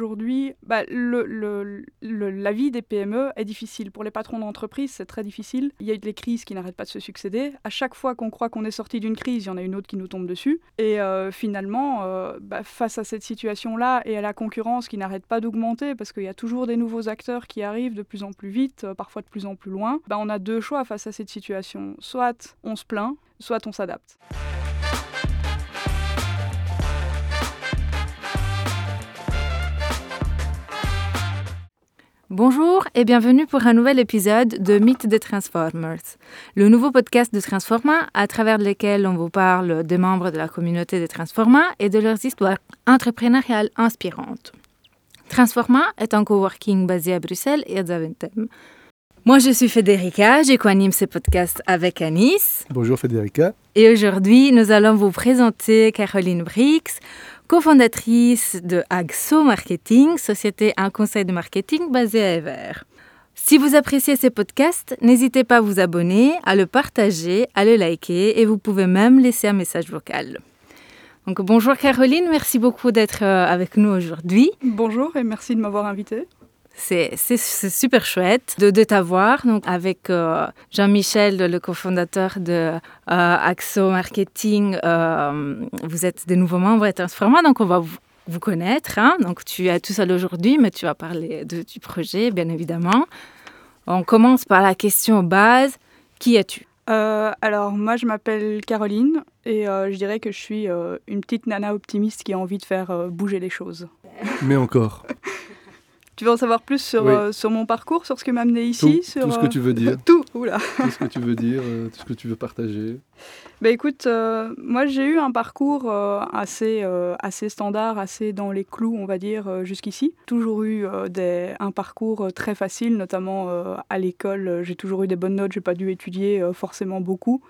aujourd'hui, bah, la vie des PME est difficile. Pour les patrons d'entreprise, c'est très difficile. Il y a des crises qui n'arrêtent pas de se succéder. À chaque fois qu'on croit qu'on est sorti d'une crise, il y en a une autre qui nous tombe dessus. Et euh, finalement, euh, bah, face à cette situation-là et à la concurrence qui n'arrête pas d'augmenter, parce qu'il y a toujours des nouveaux acteurs qui arrivent de plus en plus vite, euh, parfois de plus en plus loin, bah, on a deux choix face à cette situation. Soit on se plaint, soit on s'adapte. Bonjour et bienvenue pour un nouvel épisode de Mythe des Transformers, le nouveau podcast de Transforma à travers lequel on vous parle des membres de la communauté des Transforma et de leurs histoires entrepreneuriales inspirantes. Transforma est un coworking basé à Bruxelles et à Zaventem. Moi, je suis Federica, je co-anime ce podcast avec Anis. Bonjour Federica. Et aujourd'hui, nous allons vous présenter Caroline Brix, cofondatrice de Agso Marketing, société un conseil de marketing basé à Ever. Si vous appréciez ces podcasts, n'hésitez pas à vous abonner, à le partager, à le liker et vous pouvez même laisser un message vocal. Donc bonjour Caroline, merci beaucoup d'être euh, avec nous aujourd'hui. Bonjour et merci de m'avoir invitée. C'est super chouette de, de t'avoir. Donc avec euh, Jean-Michel, le cofondateur de euh, Axo Marketing, euh, vous êtes des nouveaux membres et Transforma, donc on va vous, vous connaître. Hein. Donc tu es tout seul aujourd'hui, mais tu vas parler de, du projet, bien évidemment. On commence par la question base. Qui es-tu? Alors moi je m'appelle Caroline et je dirais que je suis une petite nana optimiste qui a envie de faire bouger les choses. Mais encore. Tu veux en savoir plus sur, euh, sur mon parcours, sur ce qui m'a amené ici tout, tout ce que tu veux dire. tout, oula. tout ce que tu veux dire, euh, tout ce que tu veux partager. Bah écoute, euh, moi j'ai eu un parcours assez, assez standard, assez dans les clous, on va dire, jusqu'ici. Toujours eu des, un parcours très facile, notamment à l'école. J'ai toujours eu des bonnes notes, j'ai pas dû étudier forcément beaucoup.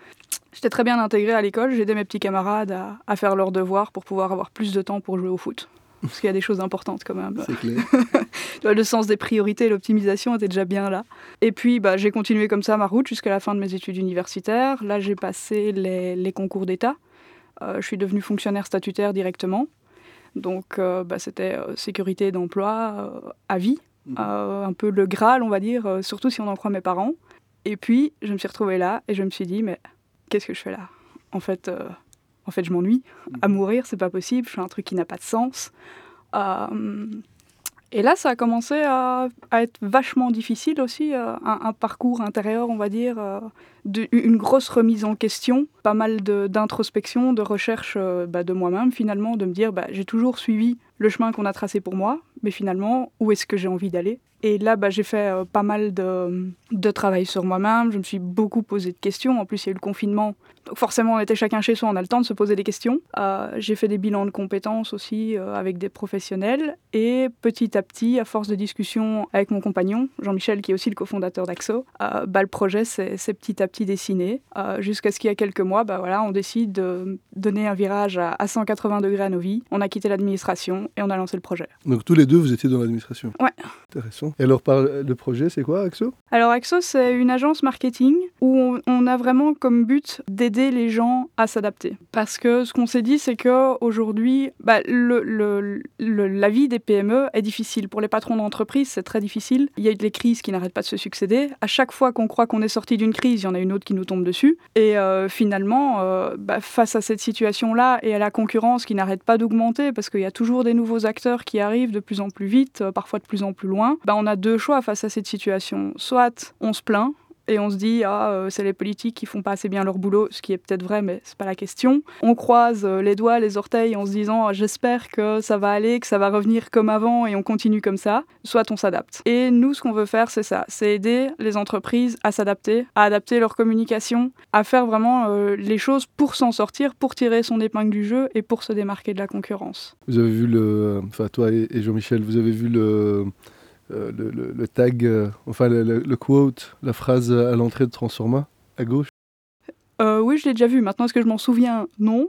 J'étais très bien intégrée à l'école, j'aidais mes petits camarades à, à faire leurs devoirs pour pouvoir avoir plus de temps pour jouer au foot parce qu'il y a des choses importantes quand même. C'est clair. le sens des priorités, l'optimisation était déjà bien là. Et puis, bah, j'ai continué comme ça ma route jusqu'à la fin de mes études universitaires. Là, j'ai passé les, concours d'État. Euh, je suis devenue fonctionnaire statutaire directement. Donc, euh, bah, c'était euh, sécurité d'emploi à vie. Mhm. un peu le Graal, on va dire, surtout si on en croit mes parents. Et puis, je me suis retrouvée là et je me suis dit, mais qu'est-ce que je fais là? En fait, en fait, je m'ennuie. À mhm. mourir, c'est pas possible. Je fais un truc qui n'a pas de sens. Euh, et là, ça a commencé à, être vachement difficile aussi, euh, un, parcours intérieur, on va dire, euh, une grosse remise en question, pas mal d'introspection, de, recherche bah, de moi-même finalement, de me dire, bah, j'ai toujours suivi le chemin qu'on a tracé pour moi, mais finalement, où est-ce que j'ai envie d'aller? Et là, bah, j'ai fait euh, pas mal de, de travail sur moi-même. Je me suis beaucoup posé de questions. En plus, il y a eu le confinement. Donc forcément, on était chacun chez soi, on a le temps de se poser des questions. Euh, j'ai fait des bilans de compétences aussi euh, avec des professionnels. Et petit à petit, à force de discussion avec mon compagnon, Jean-Michel, qui est aussi le cofondateur d'Axo, bah, le projet s'est petit à petit dessiné. Jusqu'à ce qu'il y a quelques mois, bah, voilà, on décide de donner un virage à, à 180 degrés à nos vies. On a quitté l'administration et on a lancé le projet. Donc tous les deux, vous étiez dans l'administration Ouais. Intéressant. Et alors, par le projet, c'est quoi, Axo? Alors, Axo, c'est une agence marketing où on, a vraiment comme but d'aider les gens à s'adapter. Parce que ce qu'on s'est dit, c'est qu'aujourd'hui, bah, le, le, la vie des PME est difficile. Pour les patrons d'entreprise, c'est très difficile. Il y a des crises qui n'arrêtent pas de se succéder. À chaque fois qu'on croit qu'on est sorti d'une crise, il y en a une autre qui nous tombe dessus. Et euh, finalement, euh, bah, face à cette situation-là et à la concurrence qui n'arrête pas d'augmenter, parce qu'il y a toujours des nouveaux acteurs qui arrivent de plus en plus vite, euh, parfois de plus en plus loin, bah, on a deux choix face à cette situation. Soit on se plaint, et on se dit ah euh, c'est les politiques qui font pas assez bien leur boulot, ce qui est peut-être vrai mais c'est pas la question. On croise euh, les doigts, les orteils en se disant ah, j'espère que ça va aller, que ça va revenir comme avant et on continue comme ça. Soit on s'adapte. Et nous ce qu'on veut faire c'est ça, c'est aider les entreprises à s'adapter, à adapter leur communication, à faire vraiment euh, les choses pour s'en sortir, pour tirer son épingle du jeu et pour se démarquer de la concurrence. Vous avez vu le, enfin toi et Jean-Michel, vous avez vu le euh, le, tag, euh, enfin le, quote, la phrase à l'entrée de Transforma, à gauche euh, oui, je l'ai déjà vu. Maintenant, est-ce que je m'en souviens? Non.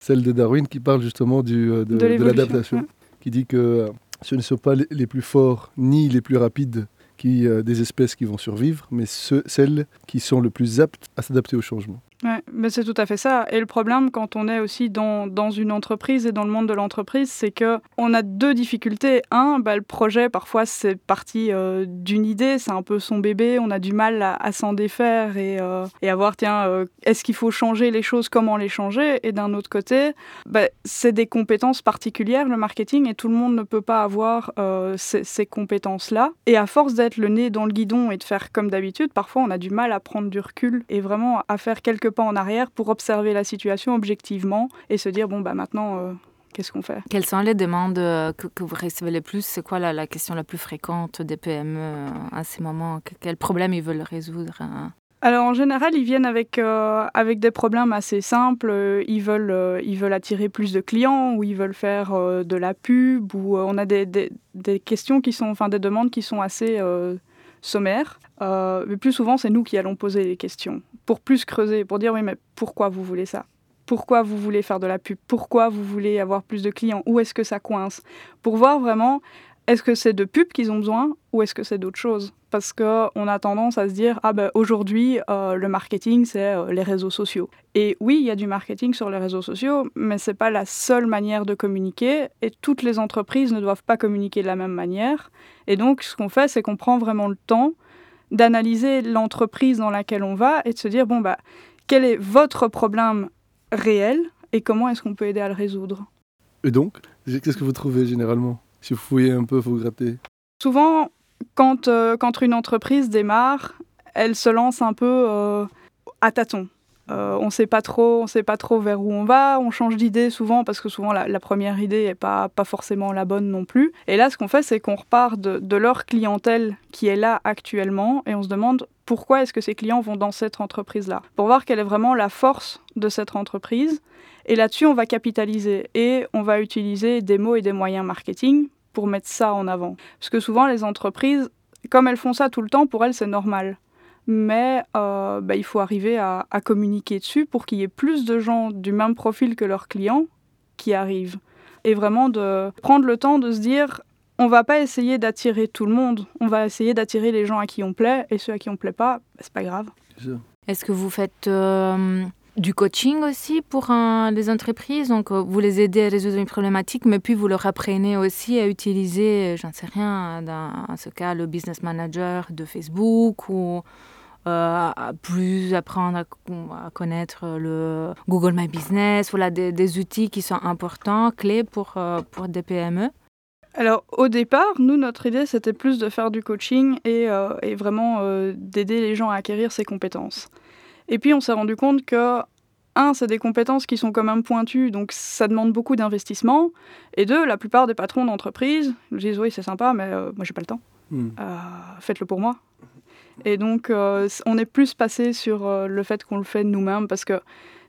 Celle de Darwin qui parle justement du, de, l'adaptation, qui dit que ce ne sont pas les plus forts ni les plus rapides qui, des espèces qui vont survivre, mais ceux, celles qui sont le plus aptes à s'adapter au changement. Ouais, Mais c'est tout à fait ça. Et le problème, quand on est aussi dans, dans une entreprise et dans le monde de l'entreprise, c'est que on a deux difficultés. Un, bah, le projet, parfois, c'est parti euh, d'une idée, c'est un peu son bébé, on a du mal à, s'en défaire et, euh, et à voir, tiens, euh, est-ce qu'il faut changer les choses, comment les changer? Et d'un autre côté, bah, c'est des compétences particulières, le marketing, et tout le monde ne peut pas avoir ces, ces compétences-là. Et à force d'être le nez dans le guidon et de faire comme d'habitude, parfois, on a du mal à prendre du recul et vraiment à faire quelques pas en arrière pour observer la situation objectivement et se dire, bon, bah maintenant, euh, qu'est-ce qu'on fait? Quelles sont les demandes euh, que, vous recevez le plus? C'est quoi la, la, question la plus fréquente des PME euh, à ces moments? Quels problèmes ils veulent résoudre alors en général, ils viennent avec, avec des problèmes assez simples. Ils veulent, ils veulent attirer plus de clients ou ils veulent faire de la pub ou on a des, des, des, questions qui sont, enfin des demandes qui sont assez sommaires. mais plus souvent, c'est nous qui allons poser les questions pour plus creuser, pour dire oui, mais pourquoi vous voulez ça? Pourquoi vous voulez faire de la pub? Pourquoi vous voulez avoir plus de clients? Où est-ce que ça coince? Pour voir vraiment, est-ce que c'est de pub qu'ils ont besoin ou est-ce que c'est d'autre chose Parce qu'on a tendance à se dire, ah ben aujourd'hui, euh, le marketing, c'est euh, les réseaux sociaux. Et oui, il y a du marketing sur les réseaux sociaux, mais ce n'est pas la seule manière de communiquer, et toutes les entreprises ne doivent pas communiquer de la même manière. Et donc, ce qu'on fait, c'est qu'on prend vraiment le temps d'analyser l'entreprise dans laquelle on va et de se dire, bon, bah, quel est votre problème réel et comment est-ce qu'on peut aider à le résoudre? Et donc, qu'est-ce que vous trouvez généralement? Si vous fouillez un peu, vous grattez Souvent, quand, euh, quand une entreprise démarre, elle se lance un peu euh, à tâtons. Euh, on sait pas trop, on sait pas trop vers où on va. On change d'idée souvent parce que souvent la, première idée est pas pas forcément la bonne non plus. Et là, ce qu'on fait, c'est qu'on repart de, leur clientèle qui est là actuellement et on se demande pourquoi est-ce que ces clients vont dans cette entreprise-là? Pour voir quelle est vraiment la force de cette entreprise. Et là-dessus, on va capitaliser et on va utiliser des mots et des moyens marketing pour mettre ça en avant. Parce que souvent, les entreprises, comme elles font ça tout le temps, pour elles, c'est normal mais euh, bah, il faut arriver à, communiquer dessus pour qu'il y ait plus de gens du même profil que leurs clients qui arrivent. Et vraiment de prendre le temps de se dire, on va pas essayer d'attirer tout le monde, on va essayer d'attirer les gens à qui on plaît, et ceux à qui on plaît pas, bah, c'est pas grave. Est-ce que vous faites euh, du coaching aussi pour les entreprises. Donc euh, vous les aidez à résoudre une problématique, mais puis vous leur apprenez aussi à utiliser, j'en sais rien, dans ce cas, le business manager de Facebook ou euh, plus apprendre à, connaître le Google My Business, voilà, des, outils qui sont importants, clés pour, euh, pour des PME alors au départ, nous, notre idée, c'était plus de faire du coaching euh, et vraiment d'aider les gens à acquérir ces compétences. Et puis on s'est rendu compte que, un, c'est des compétences qui sont quand même pointues, donc ça demande beaucoup d'investissement. Et deux, la plupart des patrons d'entreprise disent oui, c'est sympa, mais moi, j'ai pas le temps. Hmm. Faites-le pour moi. Et donc, euh, on est plus passé sur euh, le fait qu'on le fait nous-mêmes parce que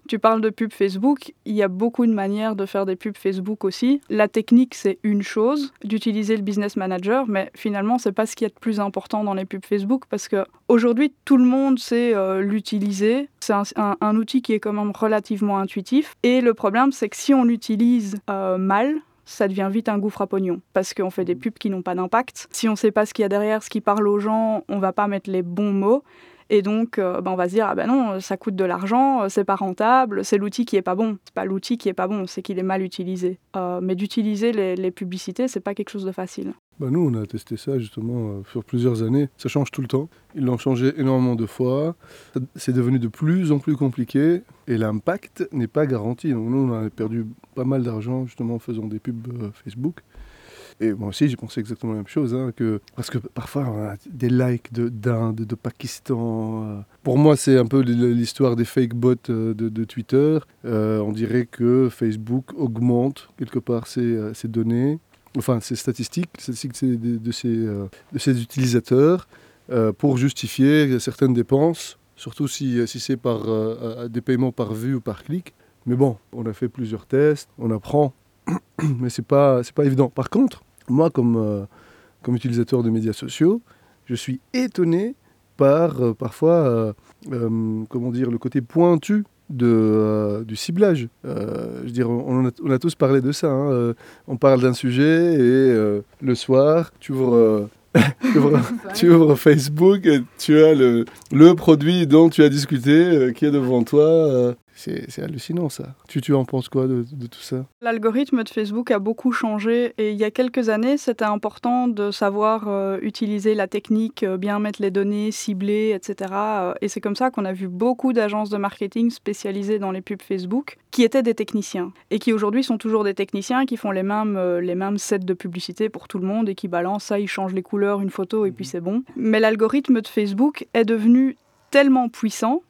tu parles de pub Facebook, il y a beaucoup de manières de faire des pubs Facebook aussi. La technique, c'est une chose, d'utiliser le business manager, mais finalement, c'est pas ce qui est le plus important dans les pubs Facebook parce que aujourd'hui, tout le monde sait euh, l'utiliser. C'est un, outil qui est quand même relativement intuitif. Et le problème, c'est que si on l'utilise mal, ça devient vite un gouffre à pognon parce qu'on fait des pubs qui n'ont pas d'impact. Si on ne sait pas ce qu'il y a derrière, ce qui parle aux gens, on va pas mettre les bons mots. Et donc, euh, ben, on va se dire, ah ben non, ça coûte de l'argent, euh, c'est pas rentable, c'est l'outil qui est pas bon. C'est pas l'outil qui est pas bon, c'est qu'il est mal utilisé. Euh, mais d'utiliser les, les, publicités, c'est pas quelque chose de facile. Bah nous, on a testé ça justement sur plusieurs années. Ça change tout le temps. Ils l'ont changé énormément de fois. C'est devenu de plus en plus compliqué et l'impact n'est pas garanti. Donc nous, on a perdu pas mal d'argent justement en faisant des pubs Facebook. Et moi aussi, j'ai pensé exactement la même chose, hein, que, parce que parfois, on a des likes d'Inde, de, de, Pakistan. Euh. Pour moi, c'est un peu l'histoire des fake bots euh, de, Twitter. Euh, on dirait que Facebook augmente quelque part ses, données, enfin ses statistiques, statistiques de, de, ses, de ses utilisateurs, pour justifier certaines dépenses, surtout si, si c'est par des paiements par vue ou par clic. Mais bon, on a fait plusieurs tests, on apprend mais c'est pas c'est pas évident. Par contre, moi comme euh, comme utilisateur de médias sociaux, je suis étonné par euh, parfois euh, comment dire le côté pointu de, du ciblage. je veux dire, on a, tous parlé de ça. Hein. on parle d'un sujet et le soir, tu ouvres tu, ouvres, Facebook, et tu as le, le produit dont tu as discuté euh, qui est devant toi. Euh, c'est hallucinant ça. Tu, tu en penses quoi de, tout ça? L'algorithme de Facebook a beaucoup changé et il y a quelques années, c'était important de savoir euh, utiliser la technique, euh, bien mettre les données, cibler, etc. Euh, et c'est comme ça qu'on a vu beaucoup d'agences de marketing spécialisées dans les pubs Facebook qui étaient des techniciens et qui aujourd'hui sont toujours des techniciens qui font les mêmes, les mêmes sets de publicité pour tout le monde et qui balancent ça, ils changent les couleurs, une photo et puis mhm. c'est bon. Mais l'algorithme de Facebook est devenu tellement puissant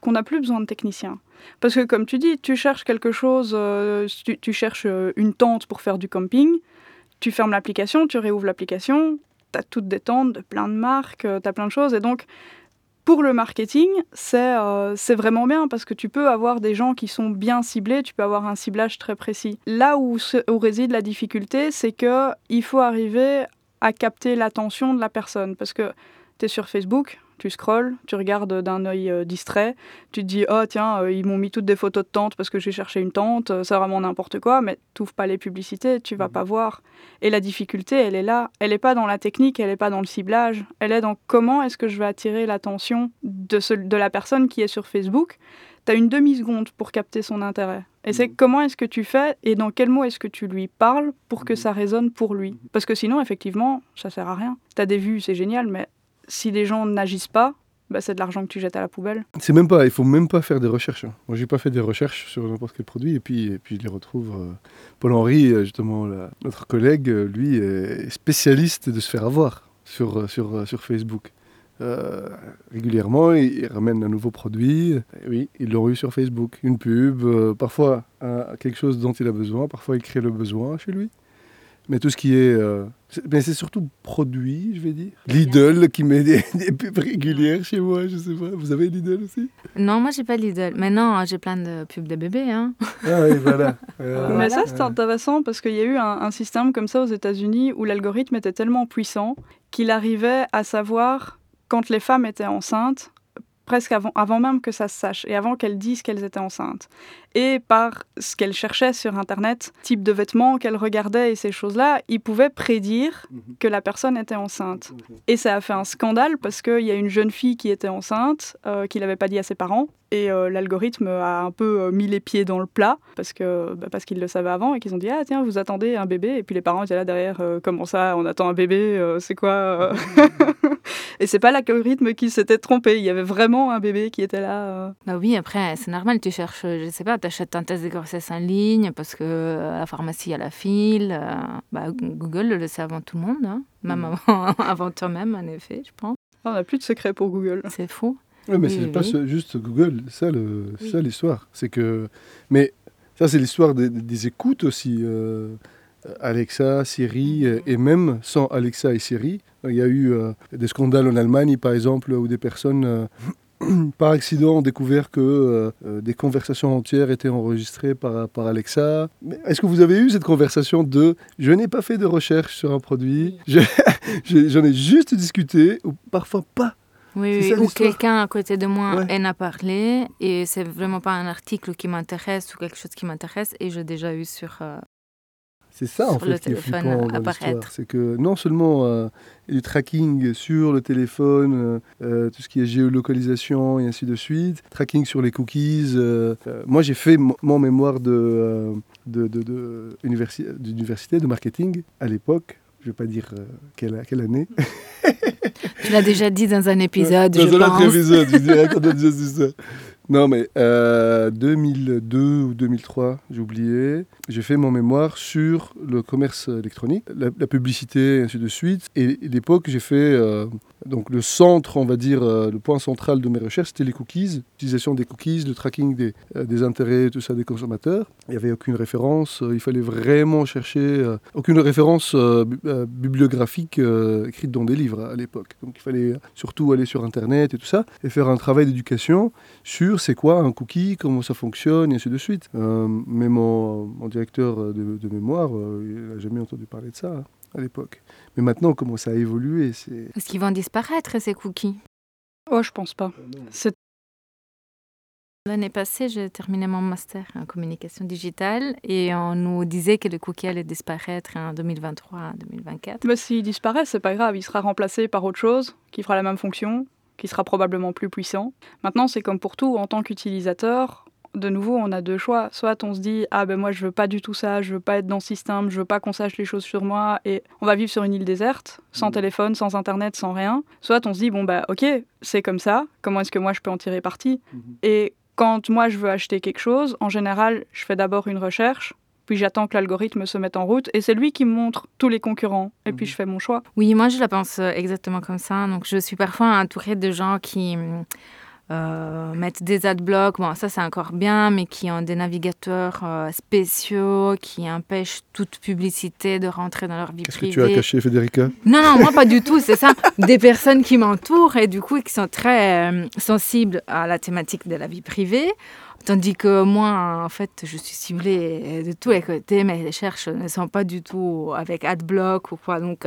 qu'on n'a plus besoin de techniciens. Parce que comme tu dis, tu cherches quelque chose, euh, tu, cherches euh, une tente pour faire du camping, tu fermes l'application, tu réouvres l'application, tu as toutes des tentes de plein de marques, euh, tu as plein de choses. Et donc, pour le marketing, c'est vraiment bien parce que tu peux avoir des gens qui sont bien ciblés, tu peux avoir un ciblage très précis. Là où, où réside la difficulté, c'est qu'il faut arriver à capter l'attention de la personne. Parce que tu es sur Facebook, tu scrolles, tu regardes d'un œil euh, distrait, tu te dis oh tiens euh, ils m'ont mis toutes des photos de tentes parce que j'ai cherché une tente, euh, c'est vraiment n'importe quoi, mais tu pas les publicités, tu vas mhm. pas voir. Et la difficulté elle est là, elle n'est pas dans la technique, elle n'est pas dans le ciblage, elle est dans comment est-ce que je vais attirer l'attention de, de la personne qui est sur Facebook. Tu as une demi-seconde pour capter son intérêt. Et c'est mhm. comment est-ce que tu fais et dans quel mot est-ce que tu lui parles pour que mhm. ça résonne pour lui. Parce que sinon, effectivement, ça sert à rien. Tu as des vues, c'est génial, mais si les gens n'agissent pas, bah, c'est de l'argent que tu jettes à la poubelle. C'est même pas, il faut même pas faire des recherches. Hein. Moi, j'ai pas fait des recherches sur n'importe quel produit et puis, et puis je les retrouve. Euh, Paul Henry, euh, justement, notre collègue, euh, lui, est spécialiste de se faire avoir sur, sur, sur Facebook. régulièrement, il, ramène un nouveau produit. oui, ils l'ont eu sur Facebook. Une pub, parfois quelque chose dont il a besoin, parfois il crée le besoin chez lui. Mais tout ce qui est. Euh, mais c'est surtout produit, je vais dire. Lidl qui met des, pubs régulières chez moi, je sais pas. Vous avez Lidl aussi? Non, moi j'ai pas Lidl. Mais non, j'ai plein de pubs de bébés. Hein. Ah oui, voilà. Mais ça, c'est intéressant parce qu'il y a eu un, un, système comme ça aux États-Unis où l'algorithme était tellement puissant qu'il arrivait à savoir quand les femmes étaient enceintes presque avant, avant même que ça se sache et avant qu'elles disent qu'elles étaient enceintes. Et par ce qu'elles cherchaient sur Internet, type de vêtements qu'elles regardaient et ces choses-là, ils pouvaient prédire mhm. que la personne était enceinte. Et ça a fait un scandale parce qu'il y a une jeune fille qui était enceinte, euh, qui l'avait pas dit à ses parents, et euh, l'algorithme a un peu euh, mis les pieds dans le plat parce que bah, parce qu'ils le savaient avant et qu'ils ont dit ah tiens vous attendez un bébé. Et puis les parents étaient là derrière comment ça on attend un bébé c'est quoi et c'est pas l'algorithme qui s'était trompé. Il y avait vraiment un bébé qui était là bah oui après c'est normal tu cherches je sais pas tu achètes un test de grossesse en ligne parce que à la pharmacie a la file bah, Google le sait avant tout le monde hein. même mm. avant, avant toi-même en effet je pense on n'a plus de secret pour Google c'est fou oui, mais c'est pas juste Google, c'est ça l'histoire. C'est que, mais ça c'est l'histoire des, écoutes aussi. Euh, Alexa, Siri, euh, et même sans Alexa et Siri, il y a eu euh, des scandales en Allemagne, par exemple, où des personnes par accident ont découvert que des conversations entières étaient enregistrées par, par Alexa. Est-ce que vous avez eu cette conversation de je n'ai pas fait de recherche sur un produit, j'en ai juste discuté, ou parfois pas? Oui, ou quelqu'un à côté de moi en a parlé et c'est vraiment pas un article qui m'intéresse ou quelque chose qui m'intéresse et j'ai déjà eu sur. Euh, c'est ça en fait qui est flippant dans l'histoire. C'est que non seulement euh, du tracking sur le téléphone, euh, tout ce qui est géolocalisation et ainsi de suite, tracking sur les cookies. moi j'ai fait mon mémoire de, de, de, d'université de marketing à l'époque je ne vais pas dire euh, quelle, quelle, année. tu l'as déjà dit dans un épisode, dans je un autre épisode, je dirais a déjà dit ça. Non, mais euh, 2002 ou 2003, j'ai oublié, j'ai fait mon mémoire sur le commerce électronique, la, publicité, et ainsi de suite. Et à l'époque, j'ai fait euh, donc le centre, on va dire, euh, le point central de mes recherches, c'était les cookies, l'utilisation des cookies, le tracking des, euh, des, intérêts, tout ça des consommateurs. Il n'y avait aucune référence, il fallait vraiment chercher, aucune référence bibliographique écrite dans des livres à l'époque. Donc il fallait surtout aller sur Internet et tout ça, et faire un travail d'éducation sur c'est quoi un cookie, comment ça fonctionne, et ainsi de suite. mais mon, mon directeur euh, de, mémoire, euh, il n'a jamais entendu parler de ça hein, à l'époque. Mais maintenant, comment ça a évolué Est-ce qu'ils vont disparaître, ces cookies? Oh, je pense pas. Ah c'est L'année passée, j'ai terminé mon master en communication digitale et on nous disait que le cookie allait disparaître en 2023-2024. Mais s'il disparaît, c'est pas grave, il sera remplacé par autre chose qui fera la même fonction, qui sera probablement plus puissant. Maintenant, c'est comme pour tout, en tant qu'utilisateur, de nouveau, on a deux choix. Soit on se dit ah ben moi je veux pas du tout ça, je veux pas être dans ce système, je veux pas qu'on sache les choses sur moi et on va vivre sur une île déserte, sans mmh. téléphone, sans internet, sans rien. Soit on se dit bon bah ok c'est comme ça, comment est-ce que moi je peux en tirer parti? Mmh. Et quand moi je veux acheter quelque chose, en général je fais d'abord une recherche. Puis j'attends que l'algorithme se mette en route et c'est lui qui me montre tous les concurrents. Et puis mmh. je fais mon choix. Oui, moi je la pense euh, exactement comme ça. Donc je suis parfois entourée de gens qui euh, mettre des adblocks, bon, ça c'est encore bien, mais qui ont des navigateurs euh, spéciaux, qui empêchent toute publicité de rentrer dans leur vie privée. Qu'est-ce que tu as caché, Federica? Non, non, moi pas du tout, c'est ça. Des personnes qui m'entourent et du coup qui sont très euh, sensibles à la thématique de la vie privée. Tandis que moi, en fait, je suis ciblée de tous les côtés. Mes recherches ne sont pas du tout avec AdBlock ou quoi. Donc,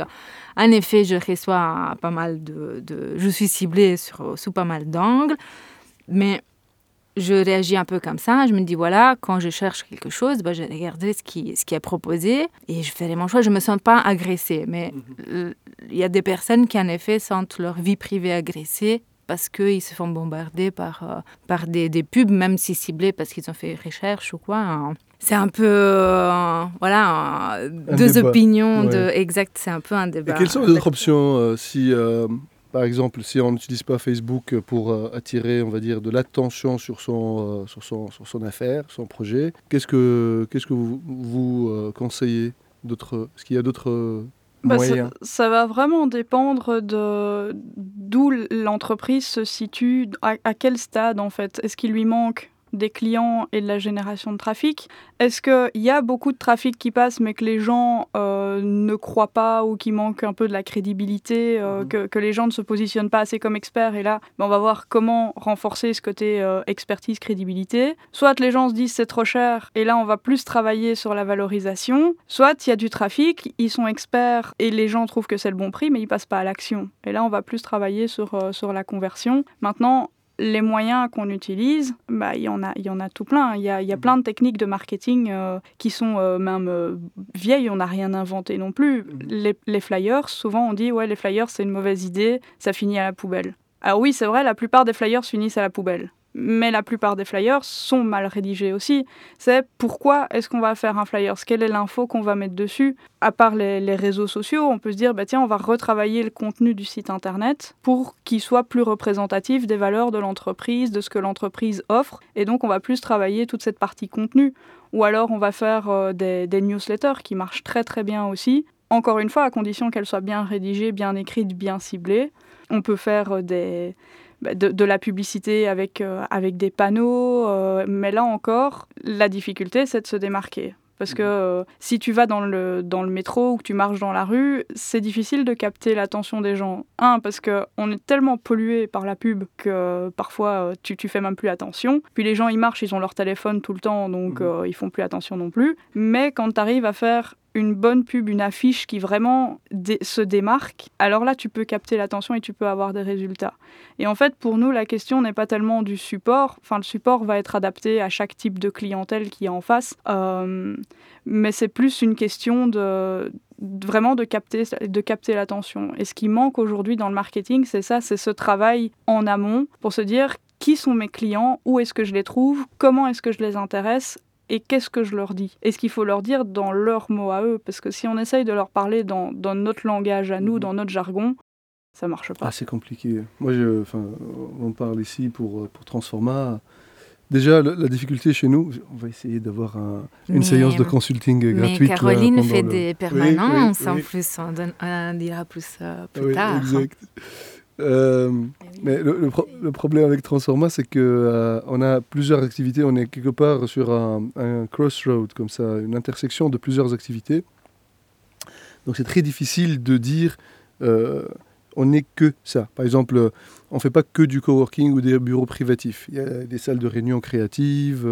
en effet, je reçois pas mal de... je suis ciblée sur, sous pas mal d'angles. Mais je réagis un peu comme ça. Je me dis, voilà, quand je cherche quelque chose, bah, je vais regarder ce qui, ce qui est proposé et je ferai mon choix. Je ne me sens pas agressée. Mais mhm. il y a des personnes qui, en effet, sentent leur vie privée agressée parce qu'ils se font bombarder par, euh, par des, des, pubs, même si ciblés parce qu'ils ont fait recherche ou quoi. Hein. C'est un peu, euh, voilà, deux opinions de, exact, c'est un peu un débat. Et quelles sont les autres options euh, si, par exemple, si on n'utilise pas Facebook pour attirer, on va dire, de l'attention sur son, sur son, sur son affaire, son projet, qu'est-ce que, qu'est-ce que vous, vous conseillez d'autres Est-ce qu'il y a d'autres bah, ça, va vraiment dépendre de d'où l'entreprise se situe, à, quel stade en fait. Est-ce qu'il lui manque des clients et de la génération de trafic Est-ce qu'il y a beaucoup de trafic qui passe mais que les gens euh, ne croient pas ou qui manque un peu de la crédibilité, euh, mhm. que, que, les gens ne se positionnent pas assez comme experts Et là, ben, on va voir comment renforcer ce côté euh, expertise, crédibilité. Soit les gens se disent c'est trop cher et là on va plus travailler sur la valorisation. Soit il y a du trafic, ils sont experts et les gens trouvent que c'est le bon prix mais ils passent pas à l'action. Et là on va plus travailler sur, sur la conversion. Maintenant, les moyens qu'on utilise, bah, il y, en a, y en a tout plein. Il y a, y a, plein de techniques de marketing euh, qui sont euh, même euh, vieilles, on n'a rien inventé non plus. Mhm. Les, les, flyers, souvent on dit, ouais, les flyers, c'est une mauvaise idée, ça finit à la poubelle. Alors oui, c'est vrai, la plupart des flyers finissent à la poubelle mais la plupart des flyers sont mal rédigés aussi. C'est pourquoi est-ce qu'on va faire un flyer? Quelle est l'info qu'on va mettre dessus? À part les, réseaux sociaux, on peut se dire, bah tiens, on va retravailler le contenu du site internet pour qu'il soit plus représentatif des valeurs de l'entreprise, de ce que l'entreprise offre. Et donc, on va plus travailler toute cette partie contenu. Ou alors, on va faire euh, des, des newsletters qui marchent très très bien aussi. Encore une fois, à condition qu'elles soient bien rédigées, bien écrites, bien ciblées. On peut faire euh, des bah, de, la publicité avec, euh, avec des panneaux. Euh, mais là encore, la difficulté, c'est de se démarquer. Parce que euh, si tu vas dans le, dans le métro ou que tu marches dans la rue, c'est difficile de capter l'attention des gens. Un, parce qu'on est tellement pollué par la pub que parfois tu, tu fais même plus attention. Puis les gens, ils marchent, ils ont leur téléphone tout le temps, donc mmh. ils font plus attention non plus. Mais quand tu arrives à faire une bonne pub, une affiche qui vraiment se démarque, alors là, tu peux capter l'attention et tu peux avoir des résultats. Et en fait, pour nous, la question n'est pas tellement du support. Enfin, le support va être adapté à chaque type de clientèle qui est en face. Euh, mais c'est plus une question de, vraiment de capter, de capter l'attention. Et ce qui manque aujourd'hui dans le marketing, c'est ça, c'est ce travail en amont pour se dire qui sont mes clients, où est-ce que je les trouve, comment est-ce que je les intéresse et qu'est-ce que je leur dis? Est-ce qu'il faut leur dire dans leurs mots à eux Parce que si on essaye de leur parler dans, dans notre langage à nous, mhm. dans notre jargon, ça marche pas. Ah, c'est compliqué. Moi, je, on parle ici pour, pour Transforma. Déjà, la, difficulté chez nous, on va essayer d'avoir une séance de consulting gratuite. Mais Caroline fait des permanences en plus, on, on, dira plus, euh, plus tard. Exact. Euh, mais le, problème avec Transforma, c'est qu'on euh, on a plusieurs activités. On est quelque part sur un, crossroad, comme ça, une intersection de plusieurs activités. Donc c'est très difficile de dire euh, on n'est que ça. Par exemple, on ne fait pas que du coworking ou des bureaux privatifs. Il y a des salles de réunion créatives.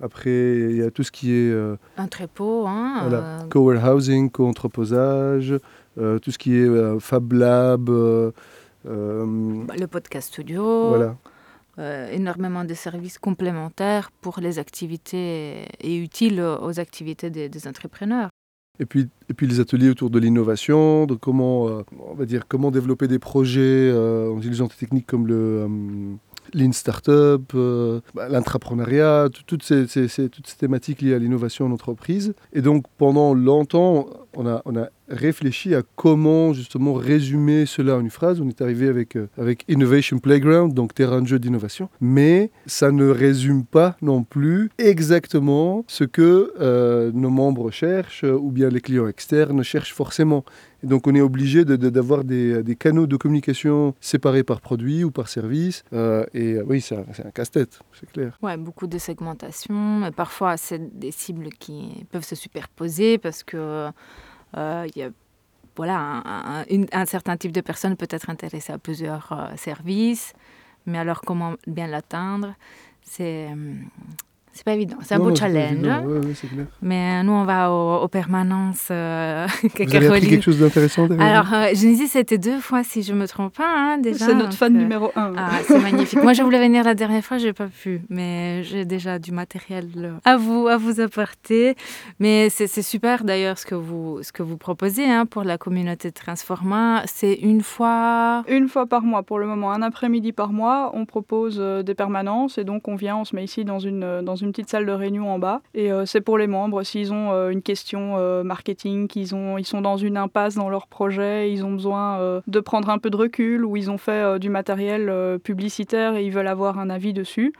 après, il y a tout ce qui est. un trépeau, hein. Voilà, co-warehousing, co-entreposage, tout ce qui est Fab Lab. Euh, bah, le podcast studio. Voilà. euh, énormément de services complémentaires pour les activités et utiles aux activités des, des entrepreneurs. Et puis, et puis les ateliers autour de l'innovation, de comment, euh, on va dire, comment développer des projets euh, en utilisant des techniques comme le Lean Startup, euh, bah, l'intrapreneuriat, tout- toutes ces, toutes ces thématiques liées à l'innovation en entreprise. Et donc pendant longtemps, on a, on a réfléchi à comment justement résumer cela en une phrase. On est arrivé avec, euh, avec Innovation Playground, donc terrain de jeu d'innovation. Mais ça ne résume pas non plus exactement ce que euh, nos membres cherchent ou bien les clients externes cherchent forcément. Donc on est obligé d'avoir des, canaux de communication séparés par produit ou par service. Euh, et euh, oui, c'est un, casse-tête, c'est clair. Ouais, beaucoup de segmentation. Parfois, c'est des cibles qui peuvent se superposer parce que euh, il y a voilà, un, certain type de personne peut être intéressé à plusieurs services, mais alors comment bien l'atteindre, c'est hum, c'est pas évident. C'est un Non, beau non, challenge. évident. Ouais, ouais, c'est clair. Mais euh, nous, on va aux, aux permanences euh, Vous avez appris Caroline- quelque chose d'intéressant Alors, euh, Genesis, c'était deux fois, si je me trompe pas, hein, déjà. C'est notre fan euh, numéro un. Ah, c'est magnifique. Moi, je voulais venir la dernière fois, j'ai pas pu, mais j'ai déjà du matériel euh, à vous à vous apporter. Mais c'est super d'ailleurs ce que vous ce que vous proposez hein, pour la communauté de Transforma. C'est une fois. Une fois par mois pour le moment, un après-midi par mois, on propose des permanences et donc on vient, on se met ici dans une, dans une petite salle de réunion en bas et euh, c'est pour les membres s'ils ont euh, une question euh, marketing, qu'ils ont, ils sont dans une impasse dans leur projet, ils ont besoin euh, de prendre un peu de recul ou ils ont fait euh, du matériel euh, publicitaire et ils veulent avoir un avis dessus.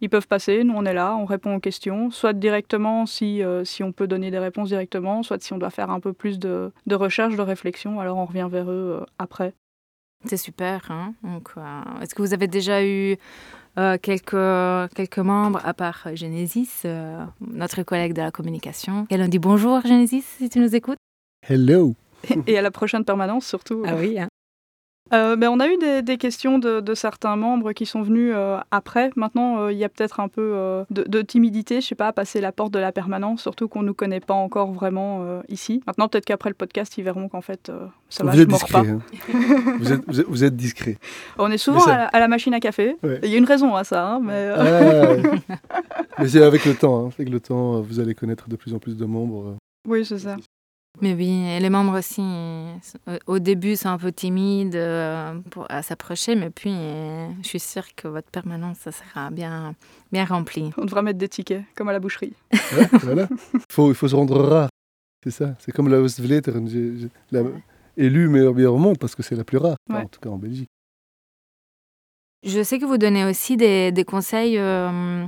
Ils peuvent passer, nous on est là, on répond aux questions, soit directement si, euh, si on peut donner des réponses directement, soit si on doit faire un peu plus de, de recherche, de réflexion, alors on revient vers eux euh, après. C'est super. Hein Donc, euh, est-ce que vous avez déjà eu euh, quelques quelques membres à part euh, Genesis, euh, notre collègue de la communication Elle on dit bonjour Genesis si tu nous écoutes. Hello et à la prochaine permanence surtout. oui. hein. Euh, ben, on a eu des, des questions de, de certains membres qui sont venus euh, après. Maintenant, euh, il y a peut-être un peu euh, de, de timidité, je sais pas, à passer la porte de la permanence, surtout qu'on ne nous connaît pas encore vraiment ici. Maintenant, peut-être qu'après le podcast, ils verront qu'en fait, ça va, vous je êtes discret. pas. hein. vous, êtes, vous, êtes, vous êtes discret. On est souvent ça- à, la, à la machine à café. Ouais. Il y a une raison à ça, hein, mais Ah. Mais c'est avec le temps. hein. Avec le temps, vous allez connaître de plus en plus de membres. oui, c'est ça. Mais oui, et les membres aussi, euh, au début, sont un peu timides euh, pour, à s'approcher, mais puis euh, je suis sûre que votre permanence, ça sera bien, bien rempli. On devra mettre des tickets, comme à la boucherie. Ouais, voilà. Il faut, il faut se rendre rare. C'est ça. C'est comme la j'ai- la- Élue meilleure bière au monde parce que c'est la plus rare. Enfin. En tout cas en Belgique. Je sais que vous donnez aussi des, des conseils euh,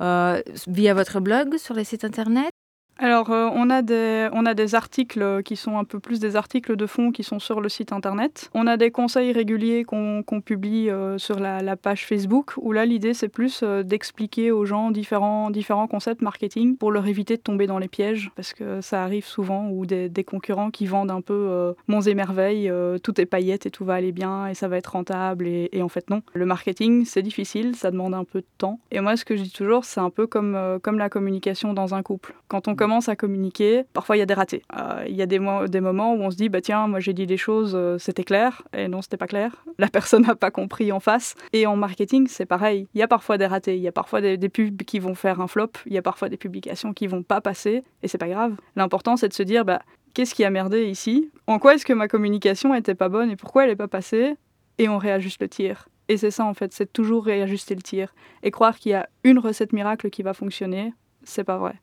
euh, via votre blog sur les sites internet. Alors, euh, on, a des, on a des articles qui sont un peu plus des articles de fond qui sont sur le site internet. On a des conseils réguliers qu'on publie euh, sur la, page Facebook, où là, l'idée, c'est plus euh, d'expliquer aux gens différents, différents concepts marketing pour leur éviter de tomber dans les pièges, parce que ça arrive souvent, ou des, concurrents qui vendent un peu monts et merveilles, tout est paillettes et tout va aller bien, et ça va être rentable, et, et en fait, non. Le marketing, c'est difficile, ça demande un peu de temps. Et moi, ce que je dis toujours, c'est un peu comme, comme la communication dans un couple. Quand on commence à communiquer, parfois il y a des ratés. Euh, Il y a des, mo- des moments où on se dit, bah tiens, moi j'ai dit des choses, euh, c'était clair, et non, c'était pas clair. La personne n'a pas compris en face. Et en marketing, c'est pareil. Il y a parfois des ratés, il y a parfois des, pubs qui vont faire un flop, il y a parfois des publications qui vont pas passer, et c'est pas grave. L'important, c'est de se dire, bah qu'est-ce qui a merdé ici? En quoi est-ce que ma communication était pas bonne? Et pourquoi elle est pas passée? Et on réajuste le tir. Et c'est ça en fait, c'est toujours réajuster le tir. Et croire qu'il y a une recette miracle qui va fonctionner, c'est pas vrai.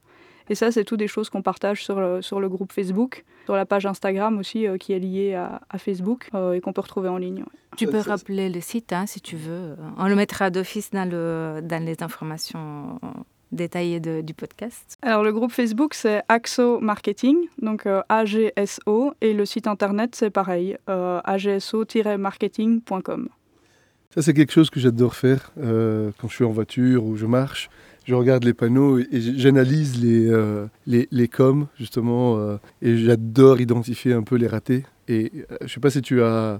Et ça, c'est tout des choses qu'on partage sur le, sur le groupe Facebook, sur la page Instagram aussi, euh, qui est liée à, à Facebook euh, et qu'on peut retrouver en ligne. ouais. Tu peux rappeler le site hein, si tu veux. On le mettra d'office dans, le, dans les informations détaillées de- du podcast. Alors, le groupe Facebook, c'est AXO Marketing, donc euh, AGSO, et le site internet, c'est pareil, euh, agso-marketing.com. Ça, c'est quelque chose que j'adore faire euh, quand je suis en voiture ou je marche. Je regarde les panneaux et j'analyse les, euh, les, les coms, justement, euh, et j'adore identifier un peu les ratés. Et euh, je sais pas si tu as,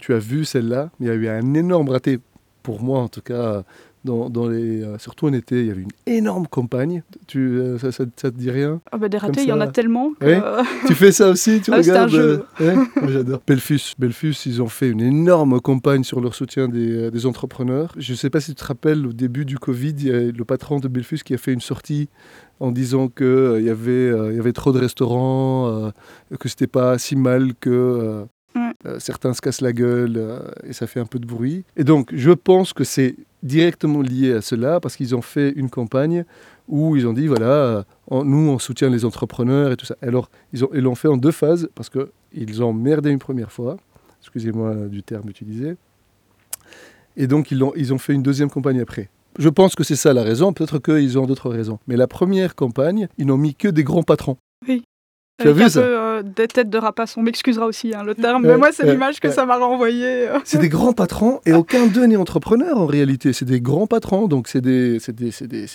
tu as vu celle-là, mais il y a eu un énorme raté, pour moi en tout cas, dans, dans les, euh, surtout en été, il y avait une énorme campagne. Tu, euh, ça, ça, ça te dit rien Ah bah, des ratés, il y en a tellement que... Tu fais ça aussi Tu Ah, c'est un regardes jeu. euh, ouais J'adore. Belfus, Belfus, ils ont fait une énorme campagne sur leur soutien des, des entrepreneurs. Je ne sais pas si tu te rappelles, au début du Covid, il y a le patron de Belfus qui a fait une sortie en disant qu'il il y, avait, euh, y avait trop de restaurants, euh, que c'était pas si mal que euh, certains se cassent la gueule et ça fait un peu de bruit. Et donc, je pense que c'est directement lié à cela parce qu'ils ont fait une campagne où ils ont dit voilà, on- nous on soutient les entrepreneurs et tout ça. Alors, ils ont- ils l'ont fait en deux phases parce qu'ils ont merdé une première fois, excusez-moi du terme utilisé, et donc ils ont, ils ont fait une deuxième campagne après. Je pense que c'est ça la raison, peut-être qu'ils ont d'autres raisons. Mais la première campagne, ils n'ont mis que des grands patrons. Tu as Avec vu un ça peu euh, des têtes de rapace. On m'excusera aussi hein, le terme, Ouais, mais moi c'est ouais, l'image que ouais. ça m'a renvoyé. euh. C'est des grands patrons et aucun d'eux n'est entrepreneur en réalité. C'est des grands patrons, donc c'est des,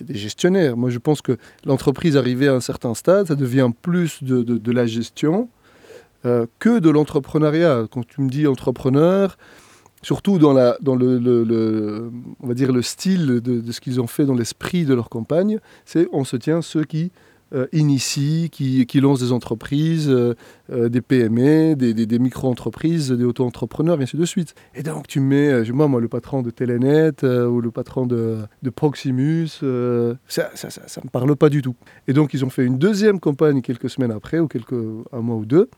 gestionnaires. Moi je pense que l'entreprise arrivée à un certain stade, ça devient plus de, de, de la gestion euh, que de l'entrepreneuriat. Quand tu me dis entrepreneur, surtout dans, la, dans le, le- le- on va dire le style de, de ce qu'ils ont fait dans l'esprit de leur campagne, c'est on se tient ceux qui euh, initient, qui, lancent des entreprises, euh, euh, des PME, des, micro-entreprises, des auto-entrepreneurs, et ainsi de suite. Et donc tu mets, moi, moi le patron de Telenet ou le patron de, Proximus, ça, ça, ça, ça me parle pas du tout. Et donc ils ont fait une deuxième campagne quelques semaines après, ou quelques, un mois ou deux,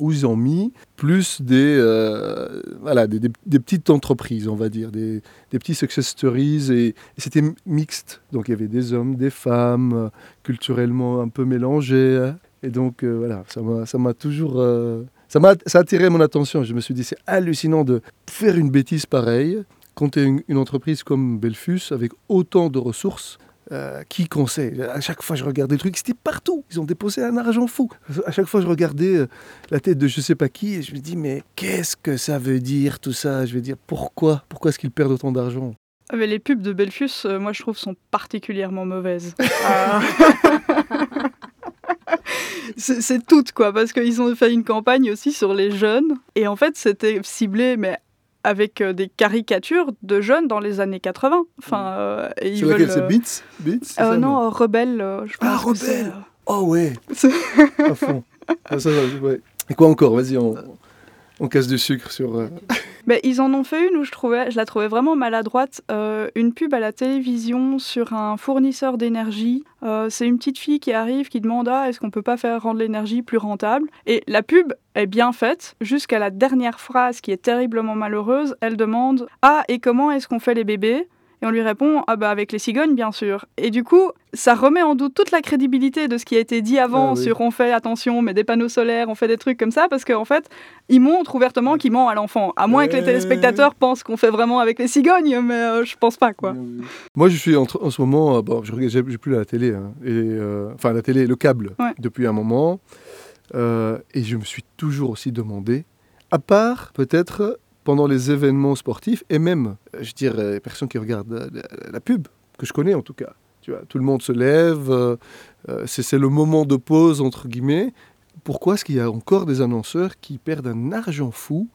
où ils ont mis plus des, euh, voilà, des, petites entreprises, on va dire, des, des petits success stories, et, c'était mixte. Donc il y avait des hommes, des femmes, euh, culturellement un peu mélangés. Et donc euh, voilà, ça m'a toujours... euh, ça m'a a attiré mon attention. Je me suis dit, c'est hallucinant de faire une bêtise pareille quand tu es une, une entreprise comme Belfus, avec autant de ressources. Euh, qui conseille À chaque fois, je regardais le truc, c'était partout. Ils ont déposé un argent fou. À chaque fois, je regardais euh, la tête de je sais pas qui et je me dis, mais qu'est-ce que ça veut dire tout ça? Je vais dire, pourquoi? Pourquoi est-ce qu'ils perdent autant d'argent? Ah, mais les pubs de Belfus, euh, moi je trouve, sont particulièrement mauvaises. C'est c'est toutes, quoi, parce qu'ils ont fait une campagne aussi sur les jeunes. Et en fait, c'était ciblé, mais avec euh, des caricatures de jeunes dans les années 80. Enfin, euh, et ils C'est laquelle veulent, C'est euh, Beats? Euh, ça, non, euh, Rebelle, euh, je pense. Ah, Rebelle Oh ouais, C'est- à fond. Ah, ça, ouais. Et quoi encore? Vas-y, on, on casse du sucre sur... euh, Mais ils en ont fait une où je, la trouvais vraiment maladroite. euh, une pub à la télévision sur un fournisseur d'énergie. Euh, c'est une petite fille qui arrive qui demande Ah, est-ce qu'on peut pas faire rendre l'énergie plus rentable? Et la pub est bien faite jusqu'à la dernière phrase qui est terriblement malheureuse. Elle demande Ah, et comment est-ce qu'on fait les bébés? Et on lui répond ah bah avec les cigognes bien sûr. Et du coup, ça remet en doute toute la crédibilité de ce qui a été dit avant Ah oui. sur on fait attention, on met des panneaux solaires, on fait des trucs comme ça parce qu'en fait, il montre ouvertement qu'il ment à l'enfant. À moins que les téléspectateurs pensent qu'on fait vraiment avec les cigognes, mais euh, je pense pas quoi. Moi, je suis en, en ce moment, euh, bon, je regarde, j'ai plus la télé, hein, et, euh, enfin la télé, le câble, Ouais. depuis un moment, euh, et je me suis toujours aussi demandé, à part peut-être pendant les événements sportifs, et même, euh, je dirais, les personnes qui regardent euh, la, pub, que je connais en tout cas, tu vois, tout le monde se lève, euh, c'est le moment de pause entre guillemets. Pourquoi est-ce qu'il y a encore des annonceurs qui perdent un argent fou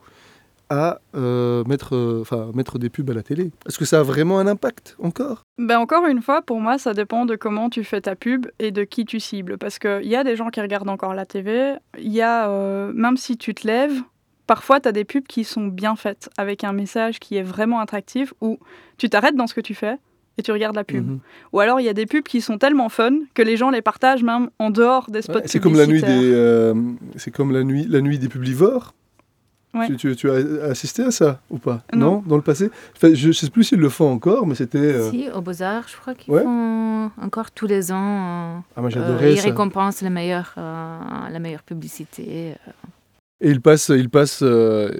à mettre, euh, mettre des pubs à la télé? Est-ce que ça a vraiment un impact encore? Ben encore une fois, pour moi, ça dépend de comment tu fais ta pub et de qui tu cibles. Parce qu'il y a des gens qui regardent encore la TV, il y a, même si tu te lèves, parfois tu as des pubs qui sont bien faites, avec un message qui est vraiment attractif, où tu t'arrêtes dans ce que tu fais et tu regardes la pub. Mhm. Ou alors il y a des pubs qui sont tellement fun que les gens les partagent même en dehors des spots Ouais, c'est comme la nuit des, euh, c'est comme la nuit, la nuit des publivores. Ouais. Tu, tu- tu as assisté à ça ou pas? Non. Dans le passé? Enfin, Je ne sais plus s'ils le font encore, mais c'était. euh, Si, au Beaux-Arts, je crois qu'ils Ouais. font encore tous les ans. euh, Ah, moi euh, ils ça. récompensent la meilleure, euh, la meilleure publicité. Et ils passent, euh, ils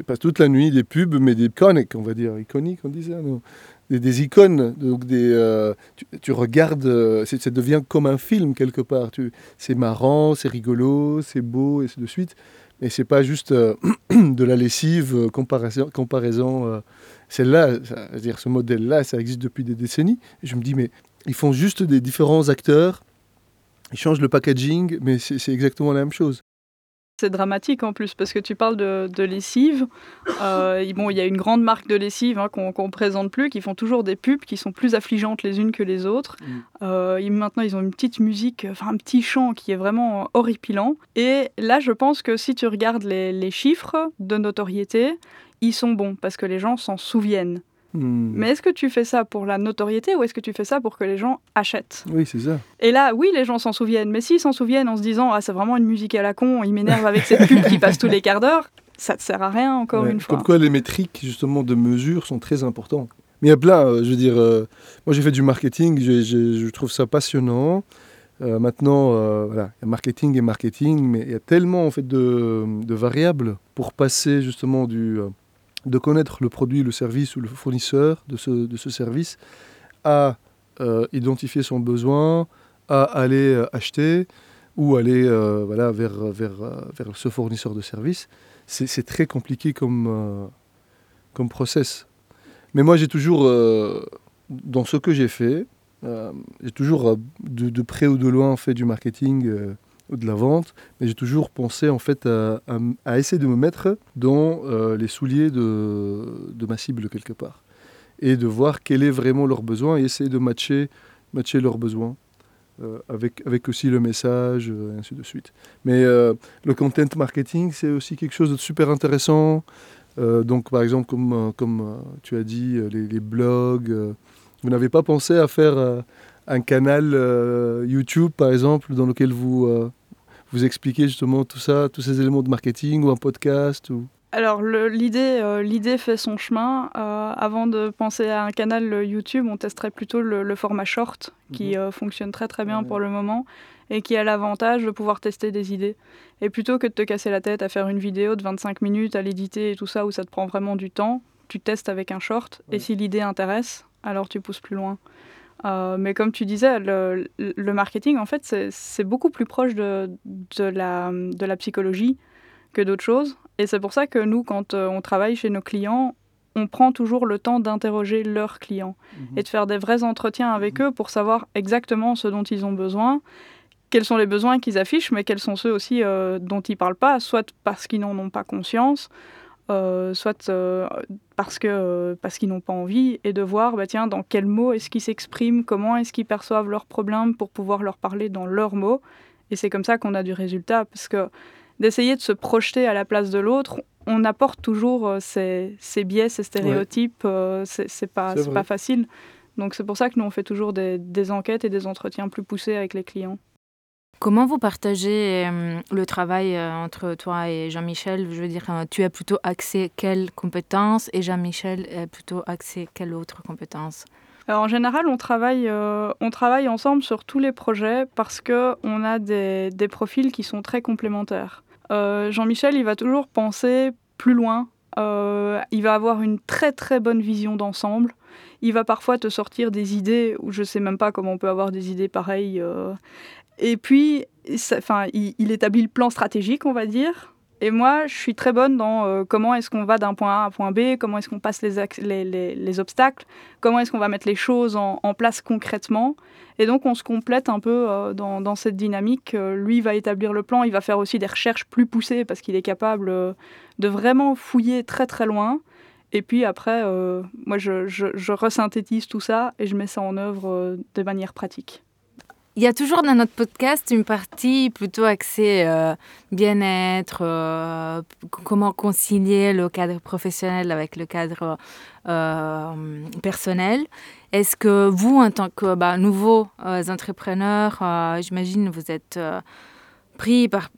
passent toute la nuit des pubs, mais des iconiques, on va dire. Iconiques, on ça non des, icônes. Donc euh, tu, regardes, euh, ça devient comme un film quelque part. C'est marrant, c'est rigolo, c'est beau, et ainsi de suite. Mais c'est pas juste de la lessive, comparaison. comparaison Celle-là, ça- je veux dire, ce modèle-là, ça existe depuis des décennies. Je me dis, mais ils font juste des différents acteurs, ils changent le packaging, mais c'est exactement la même chose. C'est dramatique en plus parce que tu parles de, de lessive. Euh, bon, il y a une grande marque de lessive hein, qu'on ne présente plus, qui font toujours des pubs qui sont plus affligeantes les unes que les autres. Mm. Euh, maintenant, ils ont une petite musique, enfin un petit chant qui est vraiment horripilant. Et là, je pense que si tu regardes les, les chiffres de notoriété, ils sont bons parce que les gens s'en souviennent. Hmm. Mais est-ce que tu fais ça pour la notoriété ou est-ce que tu fais ça pour que les gens achètent? Oui, c'est ça. Et là, oui, les gens s'en souviennent. Mais s'ils s'en souviennent en se disant Ah, c'est vraiment une musique à la con, il m'énerve avec cette pub qui passe tous les quarts d'heure, ça ne sert à rien, encore une fois. Comme quoi, les métriques, justement, de mesure sont très importantes. Mais il y a plein, euh, je veux dire, euh, moi j'ai fait du marketing, je, trouve ça passionnant. Euh, maintenant, voilà, il y a marketing et marketing, mais il y a tellement en fait de, de variables pour passer justement du de connaître le produit, le service ou le fournisseur de ce, de ce service, à euh, identifier son besoin, à aller euh, acheter ou aller euh, voilà, vers, vers, vers ce fournisseur de service. C'est très compliqué comme, comme process. Mais moi, j'ai toujours, dans ce que j'ai fait, j'ai toujours de, de, près ou de loin fait du marketing de la vente, mais j'ai toujours pensé en fait à, essayer de me mettre dans euh, les souliers de, ma cible quelque part et de voir quel est vraiment leur besoin et essayer de matcher, matcher leurs besoins euh, avec, avec aussi le message euh, et ainsi de suite. Mais le content marketing, c'est aussi quelque chose de super intéressant. donc par exemple, comme, comme tu as dit, les blogs, vous n'avez pas pensé à faire un canal YouTube, par exemple, dans lequel vous, vous expliquer justement tout ça, tous ces éléments de marketing ou un podcast ou... Alors l'idée, euh, l'idée fait son chemin. Euh, avant de penser à un canal YouTube, on testerait plutôt le, format short qui mhm. euh, fonctionne très très bien pour le moment et qui a l'avantage de pouvoir tester des idées. Et plutôt que de te casser la tête à faire une vidéo de 25 minutes, à l'éditer et tout ça où ça te prend vraiment du temps, tu testes avec un short et si l'idée intéresse, alors tu pousses plus loin. Euh, mais comme tu disais, le, marketing, en fait, c'est beaucoup plus proche de, de, la, de la psychologie que d'autres choses. Et c'est pour ça que nous, quand euh, on travaille chez nos clients, on prend toujours le temps d'interroger leurs clients mhm. et de faire des vrais entretiens avec mhm. eux pour savoir exactement ce dont ils ont besoin, quels sont les besoins qu'ils affichent, mais quels sont ceux aussi euh, dont ils ne parlent pas, soit parce qu'ils n'en ont pas conscience, euh, soit euh, parce que euh, parce qu'ils n'ont pas envie, et de voir bah, tiens, dans quels mots est-ce qu'ils s'expriment, comment est-ce qu'ils perçoivent leurs problèmes pour pouvoir leur parler dans leurs mots. Et c'est comme ça qu'on a du résultat, parce que d'essayer de se projeter à la place de l'autre, on apporte toujours ces, ces, biais, ces stéréotypes, c'est pas, pas facile. Donc c'est pour ça que nous, on fait toujours des, des enquêtes et des entretiens plus poussés avec les clients. Comment vous partagez euh, le travail euh, entre toi et Jean-Michel? Je veux dire, euh, tu as plutôt accès quelles compétences et Jean-Michel est plutôt accès quelle autre compétence? En général, on travaille, on travaille ensemble sur tous les projets parce qu'on a des, des, profils qui sont très complémentaires. Jean-Michel, il va toujours penser plus loin. il va avoir une très très bonne vision d'ensemble. Il va parfois te sortir des idées où je ne sais même pas comment on peut avoir des idées pareilles. Et puis, enfin, il, établit le plan stratégique, on va dire. Et moi, je suis très bonne dans euh, comment est-ce qu'on va d'un point A à un point B, comment est-ce qu'on passe les, les, obstacles, comment est-ce qu'on va mettre les choses en, place concrètement. Et donc, on se complète un peu euh, dans, cette dynamique. Euh, lui va établir le plan, il va faire aussi des recherches plus poussées parce qu'il est capable de vraiment fouiller très très loin. Et puis après, moi, je resynthétise tout ça et je mets ça en œuvre de manière pratique. Il y a toujours dans notre podcast une partie plutôt axée euh, bien-être, euh, comment concilier le cadre professionnel avec le cadre euh, personnel. Est-ce que vous, en tant que bah, nouveaux entrepreneurs, j'imagine vous êtes pris par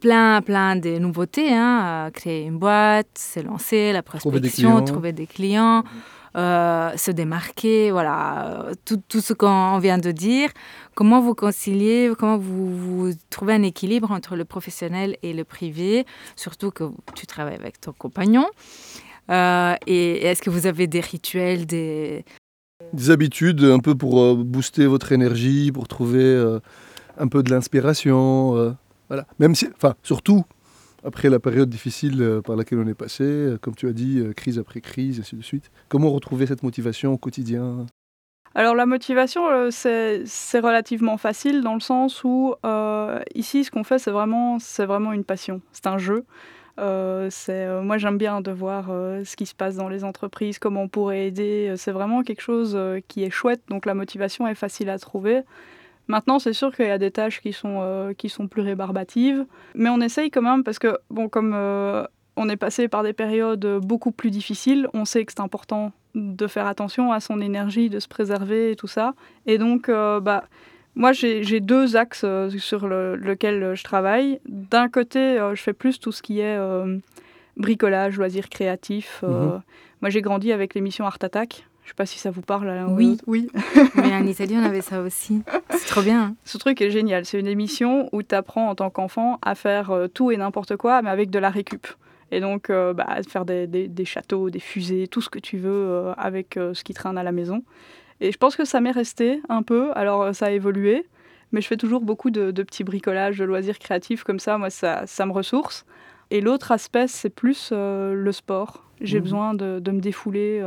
plein, plein de nouveautés, hein, créer une boîte, se lancer, la prospection, trouver des clients. Mhm. Euh, se démarquer, voilà, tout, tout ce qu'on vient de dire. Comment vous conciliez, comment vous, vous, trouvez un équilibre entre le professionnel et le privé, surtout que tu travailles avec ton compagnon. Euh, et est-ce que vous avez des rituels, des... Des habitudes un peu pour euh, booster votre énergie, pour trouver un peu de l'inspiration. voilà. Même si, enfin, surtout après la période difficile euh, par laquelle on est passé, euh, comme tu as dit, euh, crise après crise, ainsi de suite. Comment retrouver cette motivation au quotidien? Alors la motivation, c'est relativement facile dans le sens où ici, ce qu'on fait, c'est vraiment, vraiment une passion. C'est un jeu. Moi, j'aime bien de voir ce qui se passe dans les entreprises, comment on pourrait aider. C'est vraiment quelque chose qui est chouette, donc la motivation est facile à trouver. Maintenant, c'est sûr qu'il y a des tâches qui sont, euh, qui sont plus rébarbatives, mais on essaye quand même parce que, bon, comme euh, on est passé par des périodes beaucoup plus difficiles, on sait que c'est important de faire attention à son énergie, de se préserver et tout ça. Et donc, euh, bah, moi, j'ai deux axes sur le- lequel je travaille. D'un côté, je fais plus tout ce qui est bricolage, loisirs créatifs. Mhm. Moi, j'ai grandi avec l'émission Art Attack. Je sais pas si ça vous parle. ou Oui. Oui. Mais en Italie, on avait ça aussi. C'est trop bien. hein. Ce truc est génial. C'est une émission où tu apprends en tant qu'enfant à faire euh, tout et n'importe quoi, mais avec de la récup. Et donc, euh, bah, faire des, des- des châteaux, des fusées, tout ce que tu veux euh, avec euh, ce qui traîne à la maison. Et je pense que ça m'est resté un peu. Alors, ça a évolué. Mais je fais toujours beaucoup de, de petits bricolages, de loisirs créatifs comme ça. Moi, ça, ça me ressource. Et l'autre aspect, c'est plus le sport. J'ai Mhm. besoin de, de me défouler,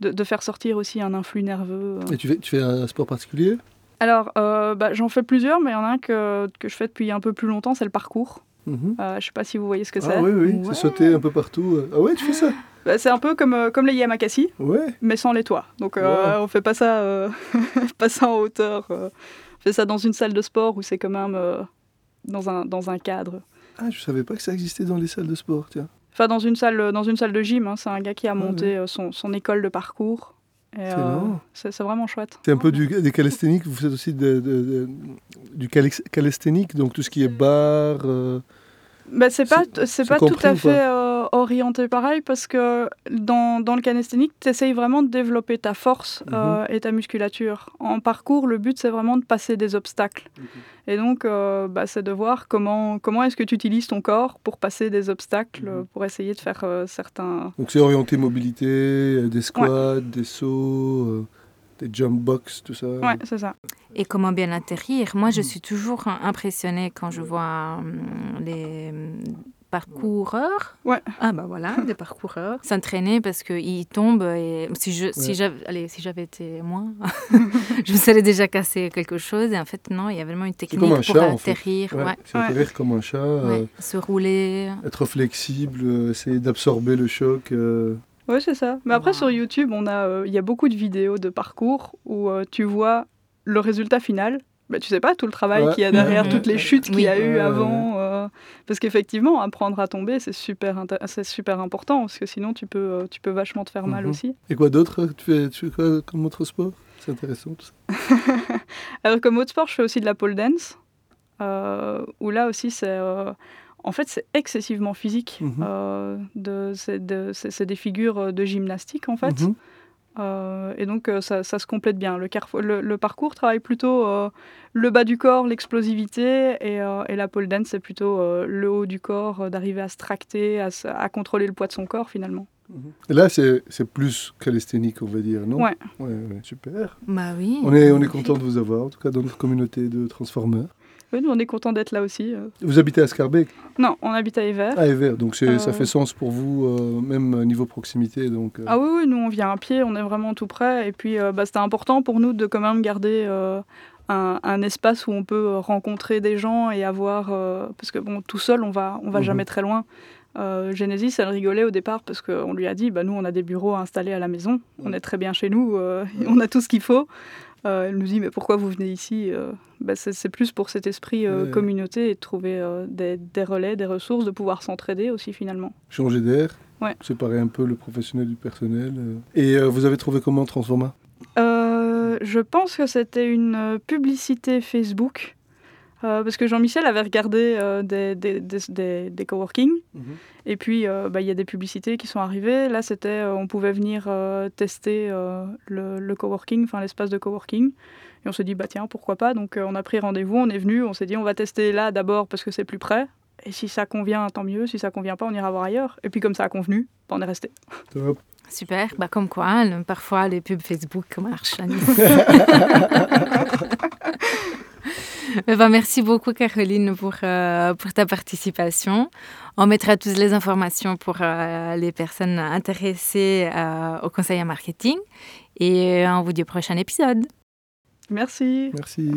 de, de faire sortir aussi un influx nerveux. euh. Et tu fais, tu fais un sport particulier? Alors, euh, bah, j'en fais plusieurs, mais il y en a un que, que je fais depuis un peu plus longtemps, c'est le parcours. Mhm. Euh, je ne sais pas si vous voyez ce que c'est. Ah oui, oui, Ouais. c'est sauter un peu partout. Ah ouais, tu fais ça? Bah, c'est un peu comme, euh, comme les Yamakasi, Ouais. mais sans les toits. Donc, Wow. on fait pas ça, pas ça en hauteur. On fait ça dans une salle de sport où c'est quand même dans, un, dans un cadre. Ah, je savais pas que ça existait dans les salles de sport, tiens. Enfin, dans une salle, dans une salle de gym. hein. C'est un gars qui a Ouais, monté euh, son, son école de parcours. C'est euh, c'est vraiment chouette. C'est un peu du, des calisthéniques, vous faites aussi de- de- de- du calisthénique, donc tout ce qui est bar. euh, Bah, c'est pas, C'est- pas tout à fait euh, orienté pareil parce que dans, dans le calisthénique, tu essayes vraiment de développer ta force Mhm. euh, et ta musculature. En parcours, le but, c'est vraiment de passer des obstacles. Et donc, euh, bah, c'est de voir comment, comment est-ce que tu utilises ton corps pour passer des obstacles, Mhm. pour essayer de faire certains... Donc c'est orienté mobilité, des squats, des sauts, des jump box, tout ça. Ouais, c'est ça. Et comment bien atterrir? Moi, je suis toujours impressionnée quand je vois hum, les hum, parcoureurs. Ouais. Ah bah voilà, des parcoureurs s'entraîner parce qu'ils tombent et si je si Ouais. j'avais allez si j'avais été moi, je me serais déjà cassé quelque chose et en fait non, il y a vraiment une technique comme un pour chat, en fait. atterrir, Ouais, ouais. C'est atterrir comme un chat, euh, se rouler. être flexible, euh, essayer d'absorber le choc. euh. Oui, c'est ça. Mais après, Wow. sur YouTube, on a, euh, il y a beaucoup de vidéos de parcours où euh, tu vois le résultat final. Bah, tu sais pas tout le travail Ouais. qu'il y a derrière, toutes les chutes qu'il y a Oui. eu avant. euh, parce qu'effectivement, apprendre à tomber, c'est super, c'est super important, parce que sinon, tu peux, euh, tu peux vachement te faire mal Mhm. aussi. Et quoi d'autre tu fais, tu fais quoi comme autre sport? C'est intéressant tout ça. Alors, comme autre sport, je fais aussi de la pole dance, euh, où là aussi, c'est. En fait, c'est excessivement physique. Mhm. Euh, de- c'est de- c'est- c'est des figures euh, de gymnastique, en fait. Mhm. Euh, et donc ça, ça se complète bien. Le, carrefour- le, le parcours travaille plutôt euh, le bas du corps, l'explosivité, et, euh, et la pole dance, c'est plutôt euh, le haut du corps, euh, d'arriver à se tracter, à, contrôler le poids de son corps finalement. Et là, c'est c'est plus calisthénique, on va dire, non? Ouais. Ouais, ouais, super. Bah oui. On est, on est content de vous avoir, en tout cas dans notre communauté de Transformers. Oui, nous on est content d'être là aussi. euh. Vous habitez à Scarbeck, Non, on habite à Evert. à Evert, donc ça Euh. fait sens pour vous, euh, même à niveau proximité. Donc, Ah oui, oui, nous on vient à pied, on est vraiment tout près. Et puis bah, c'était important pour nous de quand même garder un, un espace où on peut rencontrer des gens et avoir... euh, parce que bon, tout seul, on va, on va Mhm. jamais très loin. Euh, Genesis, elle rigolait au départ parce qu'on lui a dit, bah, nous on a des bureaux installés à la maison, on est très bien chez nous, euh, on a tout ce qu'il faut. Euh, elle nous dit, mais pourquoi vous venez ici Euh, bah, c'est, plus pour cet esprit euh, Ouais. communauté et de trouver euh, des, des relais, des ressources, de pouvoir s'entraider aussi finalement. changer d'air, Ouais. séparer un peu le professionnel du personnel. Et vous avez trouvé comment Transforma? Je pense que c'était une publicité Facebook. Euh, parce que Jean-Michel avait regardé euh, des, des, des, des- des coworking. Et puis, euh, bah, il y a des publicités qui sont arrivées. Là, c'était, euh, on pouvait venir euh, tester euh, le, le coworking, enfin l'espace de coworking. Et on s'est dit, bah tiens, pourquoi pas? Donc, euh, on a pris rendez-vous, on est venu, on s'est dit, on va tester là d'abord parce que c'est plus près. Et si ça convient, tant mieux. Si ça convient pas, on ira voir ailleurs. Et puis, comme ça a convenu, bah, on est resté. Top. Super. Bah comme quoi, le- parfois les pubs Facebook marchent. Eh ben, merci beaucoup, Caroline, pour, euh, pour ta participation. On mettra toutes les informations pour euh, les personnes intéressées euh, au conseil en marketing. Et on vous dit au prochain épisode. Merci. Merci.